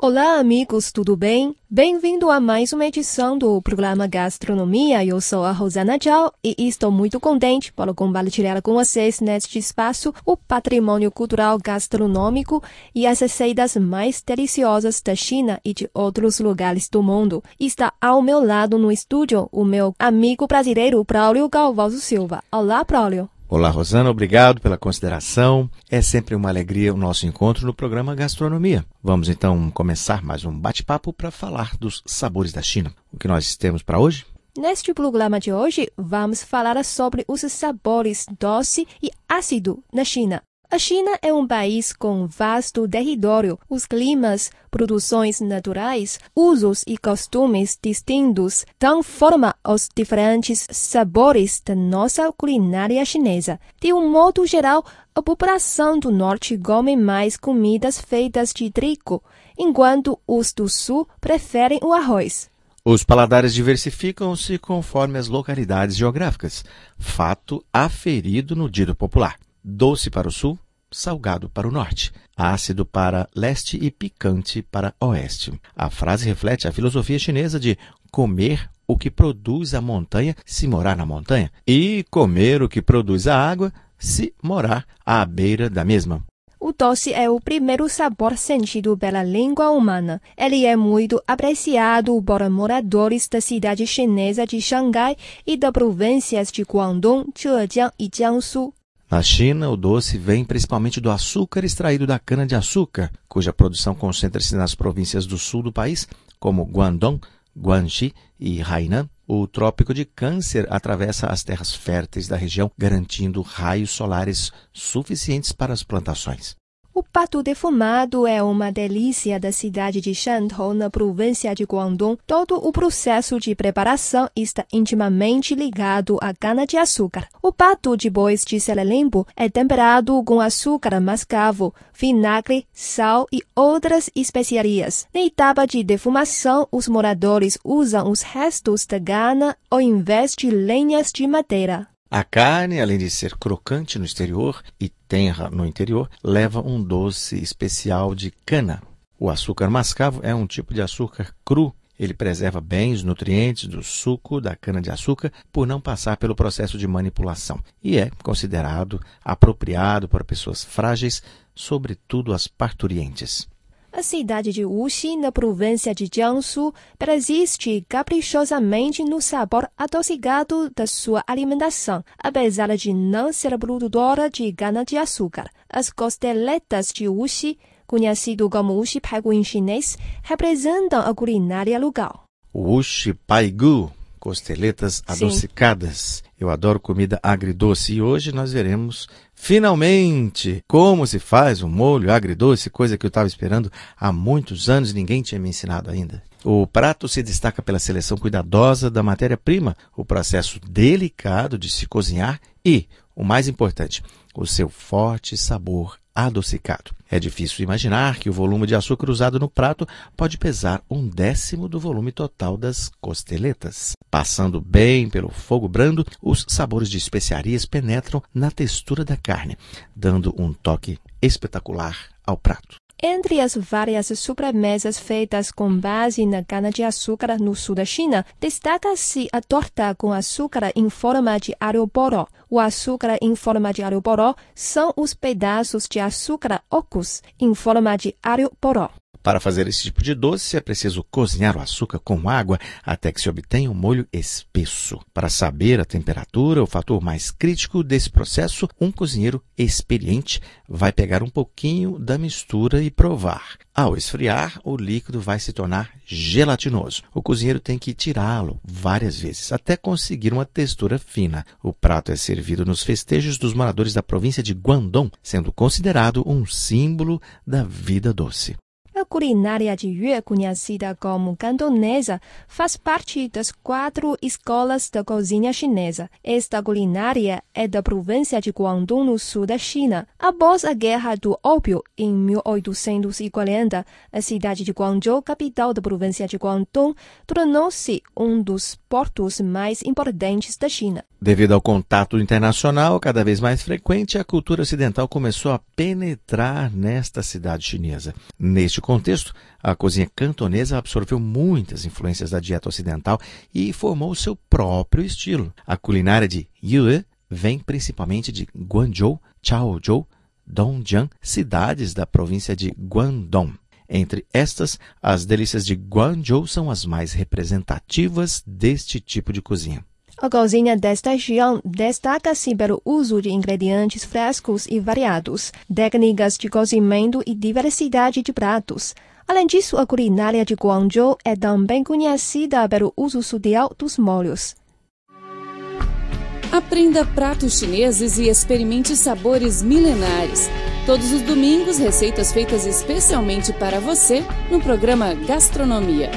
Olá, amigos, tudo bem? Bem-vindo a mais uma edição do programa Gastronomia. Eu sou a Rosana Zhao e estou muito contente por compartilhar com vocês neste espaço o patrimônio cultural gastronômico e as receitas mais deliciosas da China e de outros lugares do mundo. Está ao meu lado no estúdio o meu amigo brasileiro Braulio Galvaldo Silva. Olá, Braulio. Olá, Rosana, obrigado pela consideração. É sempre uma alegria o nosso encontro no programa Gastronomia. Vamos então começar mais um bate-papo para falar dos sabores da China. O que nós temos para hoje? Neste programa de hoje, vamos falar sobre os sabores doce e ácido na China. A China é um país com vasto território. Os climas, produções naturais, usos e costumes distintos dão forma aos diferentes sabores da nossa culinária chinesa. De um modo geral, a população do norte come mais comidas feitas de trigo, enquanto os do sul preferem o arroz. Os paladares diversificam-se conforme as localidades geográficas, fato aferido no dito popular doce para o sul, salgado para o norte, ácido para leste e picante para oeste. A frase reflete a filosofia chinesa de comer o que produz a montanha se morar na montanha e comer o que produz a água se morar à beira da mesma. O doce é o primeiro sabor sentido pela língua humana. Ele é muito apreciado por moradores da cidade chinesa de Xangai e das províncias de Guangdong, Zhejiang e Jiangsu. Na China, o doce vem principalmente do açúcar extraído da cana-de-açúcar, cuja produção concentra-se nas províncias do sul do país, como Guangdong, Guangxi e Hainan. O trópico de Câncer atravessa as terras férteis da região, garantindo raios solares suficientes para as plantações. O pato defumado é uma delícia da cidade de Shantou, na província de Guangdong. Todo o processo de preparação está intimamente ligado à cana-de-açúcar. O pato de bois de selelimbo é temperado com açúcar mascavo, vinagre, sal e outras especiarias. Na etapa de defumação, os moradores usam os restos da gana ao invés de lenhas de madeira. A carne, além de ser crocante no exterior e tenra no interior, leva um doce especial de cana. O açúcar mascavo é um tipo de açúcar cru. Ele preserva bem os nutrientes do suco da cana-de-açúcar por não passar pelo processo de manipulação e é considerado apropriado para pessoas frágeis, sobretudo as parturientes. A cidade de Wuxi, na província de Jiangsu, persiste caprichosamente no sabor adocicado da sua alimentação, apesar de não ser produtora de cana-de-açúcar. As costeletas de Wuxi, conhecido como Wuxi Paigu em chinês, representam a culinária local. Wuxi Paigu, costeletas adocicadas. Eu adoro comida agridoce e hoje nós veremos finalmente como se faz um molho agridoce, coisa que eu estava esperando há muitos anos e ninguém tinha me ensinado ainda. O prato se destaca pela seleção cuidadosa da matéria-prima, o processo delicado de se cozinhar e, o mais importante, o seu forte sabor adocicado. É difícil imaginar que o volume de açúcar usado no prato pode pesar um décimo do volume total das costeletas. Passando bem pelo fogo brando, os sabores de especiarias penetram na textura da carne, dando um toque espetacular ao prato. Entre as várias sobremesas feitas com base na cana-de-açúcar no sul da China, destaca-se a torta com açúcar em forma de alho-poró. O açúcar em forma de alho-poró são os pedaços de açúcar ocos em forma de alho-poró. Para fazer esse tipo de doce, é preciso cozinhar o açúcar com água até que se obtenha um molho espesso. Para saber a temperatura, o fator mais crítico desse processo, um cozinheiro experiente vai pegar um pouquinho da mistura e provar. Ao esfriar, o líquido vai se tornar gelatinoso. O cozinheiro tem que tirá-lo várias vezes até conseguir uma textura fina. O prato é servido nos festejos dos moradores da província de Guangdong, sendo considerado um símbolo da vida doce. Culinária de Yue, conhecida como cantonesa, faz parte das quatro escolas da cozinha chinesa. Esta culinária é da província de Guangdong, no sul da China. Após a Guerra do Ópio, em 1840, a cidade de Guangzhou, capital da província de Guangdong, tornou-se um dos portos mais importantes da China. Devido ao contato internacional cada vez mais frequente, a cultura ocidental começou a penetrar nesta cidade chinesa. Neste contexto, a cozinha cantonesa absorveu muitas influências da dieta ocidental e formou seu próprio estilo. A culinária de Yue vem principalmente de Guangzhou, Chaozhou, Dongjiang, cidades da província de Guangdong. Entre estas, as delícias de Guangzhou são as mais representativas deste tipo de cozinha. A cozinha desta região destaca-se pelo uso de ingredientes frescos e variados, técnicas de cozimento e diversidade de pratos. Além disso, a culinária de Guangzhou é também conhecida pelo uso sutil dos molhos. Aprenda pratos chineses e experimente sabores milenares. Todos os domingos, receitas feitas especialmente para você no programa Gastronomia.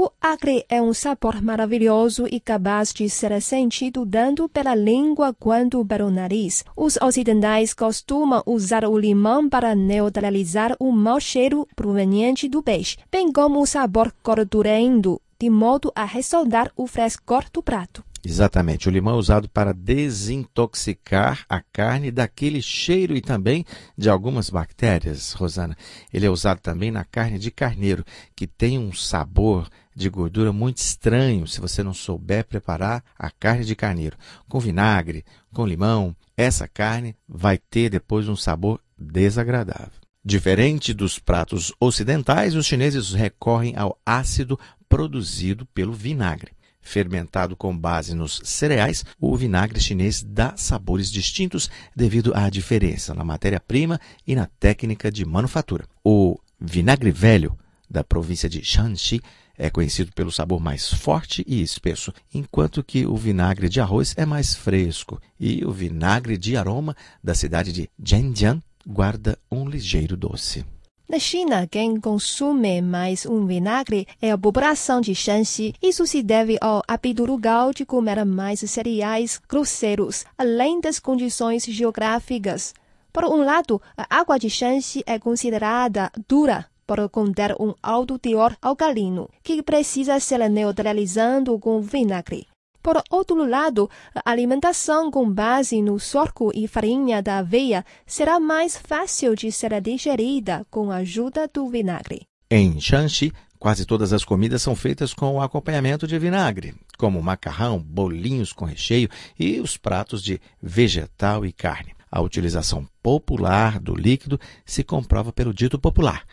O acre é um sabor maravilhoso e capaz de ser sentido tanto pela língua quanto pelo nariz. Os ocidentais costumam usar o limão para neutralizar o mau cheiro proveniente do peixe, bem como o sabor gordurento, de modo a ressaltar o frescor do prato. Exatamente. O limão é usado para desintoxicar a carne daquele cheiro e também de algumas bactérias, Rosana. Ele é usado também na carne de carneiro, que tem um sabor de gordura muito estranho se você não souber preparar a carne de carneiro. Com vinagre, com limão, essa carne vai ter depois um sabor desagradável. Diferente dos pratos ocidentais, os chineses recorrem ao ácido produzido pelo vinagre. Fermentado com base nos cereais, o vinagre chinês dá sabores distintos devido à diferença na matéria-prima e na técnica de manufatura. O vinagre velho, da província de Shanxi, é conhecido pelo sabor mais forte e espesso, enquanto que o vinagre de arroz é mais fresco e o vinagre de aroma da cidade de Zhenjiang guarda um ligeiro doce. Na China, quem consome mais um vinagre é a população de Shanxi. Isso se deve ao hábito rural de comer mais cereais grosseiros, além das condições geográficas. Por um lado, a água de Shanxi é considerada dura por conter um alto teor alcalino, que precisa ser neutralizado com vinagre. Por outro lado, a alimentação com base no sorgo e farinha da aveia será mais fácil de ser digerida com a ajuda do vinagre. Em Shanxi, quase todas as comidas são feitas com o acompanhamento de vinagre, como macarrão, bolinhos com recheio e os pratos de vegetal e carne. A utilização popular do líquido se comprova pelo dito popular.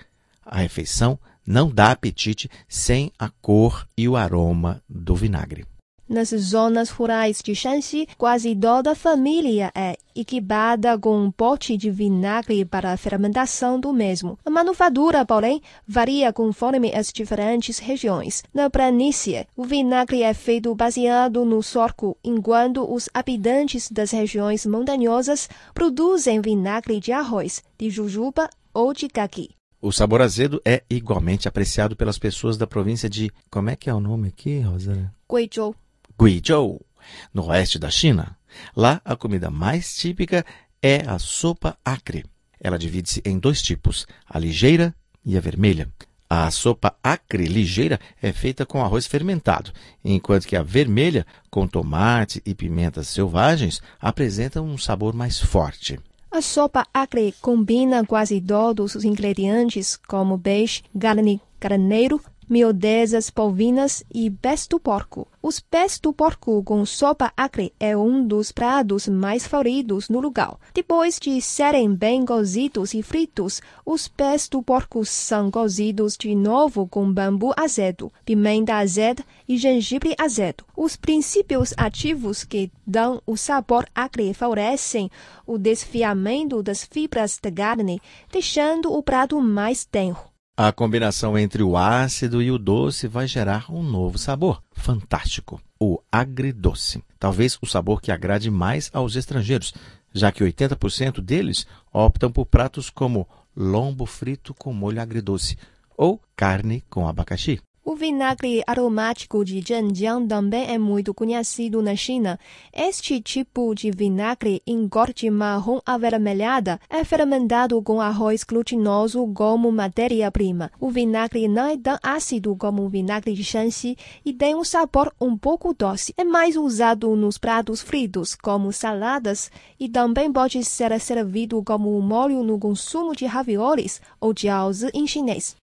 A refeição não dá apetite sem a cor e o aroma do vinagre. Nas zonas rurais de Shanxi, quase toda a família é equipada com um pote de vinagre para a fermentação do mesmo. A manufatura, porém, varia conforme as diferentes regiões. Na planície, o vinagre é feito baseado no sorgo, enquanto os habitantes das regiões montanhosas produzem vinagre de arroz, de jujuba ou de caqui. O sabor azedo é igualmente apreciado pelas pessoas da província de. Como é que é o nome aqui, Rosa? Guizhou. Guizhou, no oeste da China. Lá, a comida mais típica é a sopa acre. Ela divide-se em dois tipos, a ligeira e a vermelha. A sopa acre ligeira é feita com arroz fermentado, enquanto que a vermelha, com tomate e pimentas selvagens, apresenta um sabor mais forte. A sopa acre combina quase todos os ingredientes, como peixe, carne, carneiro, miudezas polvinas e pés do porco. Os pés do porco com sopa acre é um dos pratos mais favoritos no lugar. Depois de serem bem cozidos e fritos, os pés do porco são cozidos de novo com bambu azedo, pimenta azeda e gengibre azedo. Os princípios ativos que dão o sabor acre favorecem o desfiamento das fibras da carne, deixando o prato mais tenro. A combinação entre o ácido e o doce vai gerar um novo sabor. Fantástico! O agridoce. Talvez o sabor que agrade mais aos estrangeiros, já que 80% deles optam por pratos como lombo frito com molho agridoce ou carne com abacaxi. O vinagre aromático de Zhenjiang também é muito conhecido na China. Este tipo de vinagre em corte marrom avermelhada é fermentado com arroz glutinoso como matéria-prima. O vinagre não é tão ácido como o vinagre de Shanxi e tem um sabor um pouco doce. É mais usado nos pratos fritos, como saladas, e também pode ser servido como molho no consumo de raviolis ou jiaozi em chinês.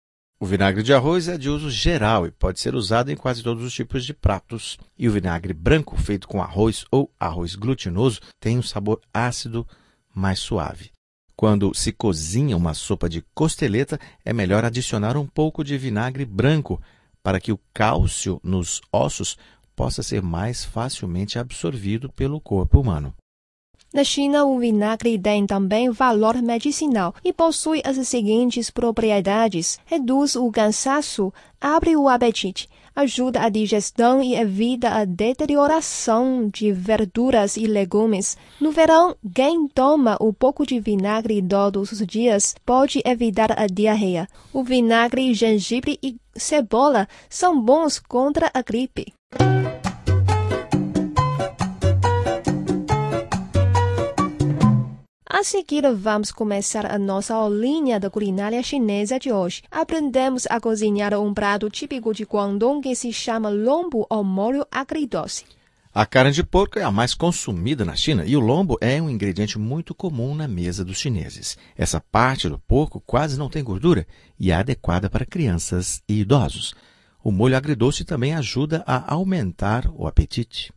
O vinagre de arroz é de uso geral e pode ser usado em quase todos os tipos de pratos. E o vinagre branco, feito com arroz ou arroz glutinoso, tem um sabor ácido mais suave. Quando se cozinha uma sopa de costeleta, é melhor adicionar um pouco de vinagre branco para que o cálcio nos ossos possa ser mais facilmente absorvido pelo corpo humano. Na China, o vinagre tem também valor medicinal e possui as seguintes propriedades: reduz o cansaço, abre o apetite, ajuda a digestão e evita a deterioração de verduras e legumes. No verão, quem toma um pouco de vinagre todos os dias pode evitar a diarreia. O vinagre, gengibre e cebola são bons contra a gripe. A seguir, vamos começar a nossa aulinha da culinária chinesa de hoje. Aprendemos a cozinhar um prato típico de Guangdong que se chama lombo ao molho agridoce. A carne de porco é a mais consumida na China e o lombo é um ingrediente muito comum na mesa dos chineses. Essa parte do porco quase não tem gordura e é adequada para crianças e idosos. O molho agridoce também ajuda a aumentar o apetite.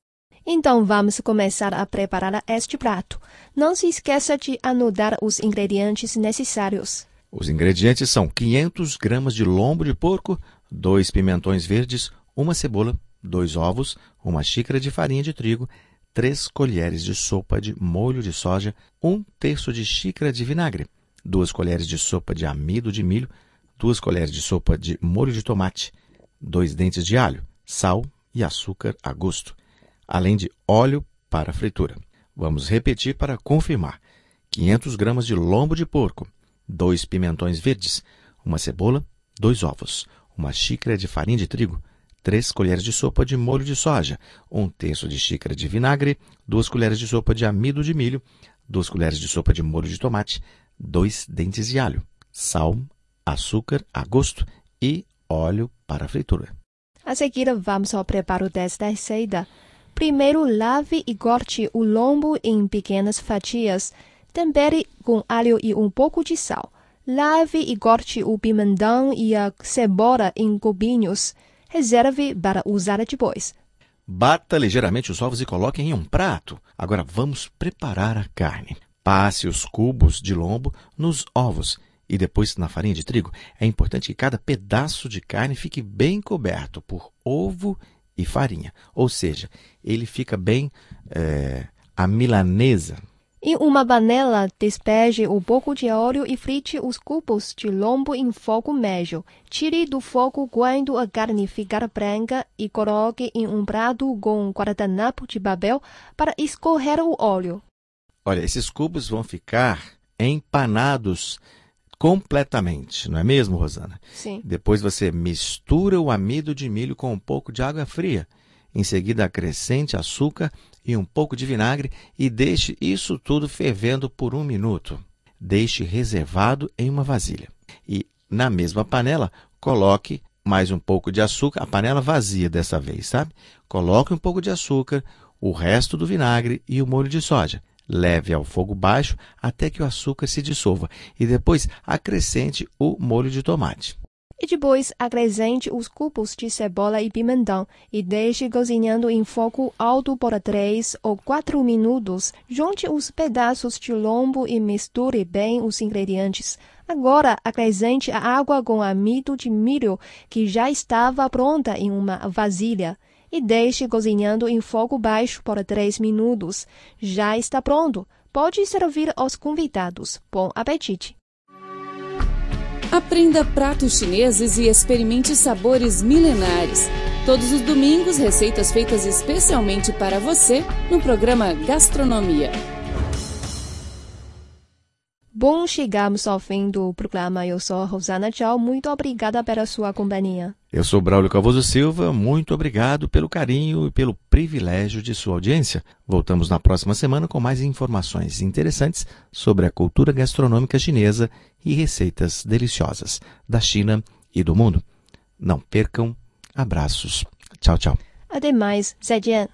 Então vamos começar a preparar este prato. Não se esqueça de anotar os ingredientes necessários. Os ingredientes são 500 gramas de lombo de porco, dois pimentões verdes, uma cebola, dois ovos, uma xícara de farinha de trigo, três colheres de sopa de molho de soja, um terço de xícara de vinagre, duas colheres de sopa de amido de milho, duas colheres de sopa de molho de tomate, dois dentes de alho, sal e açúcar a gosto além de óleo para fritura. Vamos repetir para confirmar: 500 gramas de lombo de porco, dois pimentões verdes, uma cebola, dois ovos, uma xícara de farinha de trigo, três colheres de sopa de molho de soja, um terço de xícara de vinagre, duas colheres de sopa de amido de milho, duas colheres de sopa de molho de tomate, dois dentes de alho, sal, açúcar a gosto e óleo para fritura. A seguir, vamos ao preparo desta receita. Primeiro lave e corte o lombo em pequenas fatias. Tempere com alho e um pouco de sal. Lave e corte o pimentão e a cebola em cubinhos. Reserve para usar depois. Bata ligeiramente os ovos e coloque em um prato. Agora vamos preparar a carne. Passe os cubos de lombo nos ovos e depois na farinha de trigo. É importante que cada pedaço de carne fique bem coberto por ovo e farinha. Ou seja, ele fica bem é, a milanesa. Em uma panela, despeje um pouco de óleo e frite os cubos de lombo em fogo médio. Tire do fogo quando a carne ficar branca e coloque em um prato com um guardanapo de papel para escorrer o óleo. Olha, esses cubos vão ficar empanados completamente, não é mesmo, Rosana? Sim. Depois você mistura o amido de milho com um pouco de água fria. Em seguida, acrescente açúcar e um pouco de vinagre e deixe isso tudo fervendo por um minuto. Deixe reservado em uma vasilha. E na mesma panela, coloque mais um pouco de açúcar, a panela vazia dessa vez, sabe? Coloque um pouco de açúcar, o resto do vinagre e o molho de soja. Leve ao fogo baixo até que o açúcar se dissolva e depois acrescente o molho de tomate. E depois acrescente os cubos de cebola e pimentão e deixe cozinhando em fogo alto por 3 ou 4 minutos. Junte os pedaços de lombo e misture bem os ingredientes. Agora acrescente a água com amido de milho que já estava pronta em uma vasilha e deixe cozinhando em fogo baixo por 3 minutos. Já está pronto. Pode servir aos convidados. Bom apetite! Aprenda pratos chineses e experimente sabores milenares. Todos os domingos, receitas feitas especialmente para você no programa Gastronomia. Bom, chegamos ao fim do programa. Eu sou Rosana Tchau. Muito obrigada pela sua companhia. Eu sou Braulio Calvoso Silva. Muito obrigado pelo carinho e pelo privilégio de sua audiência. Voltamos na próxima semana com mais informações interessantes sobre a cultura gastronômica chinesa e receitas deliciosas da China e do mundo. Não percam. Abraços. Tchau, tchau. Até mais. 再见。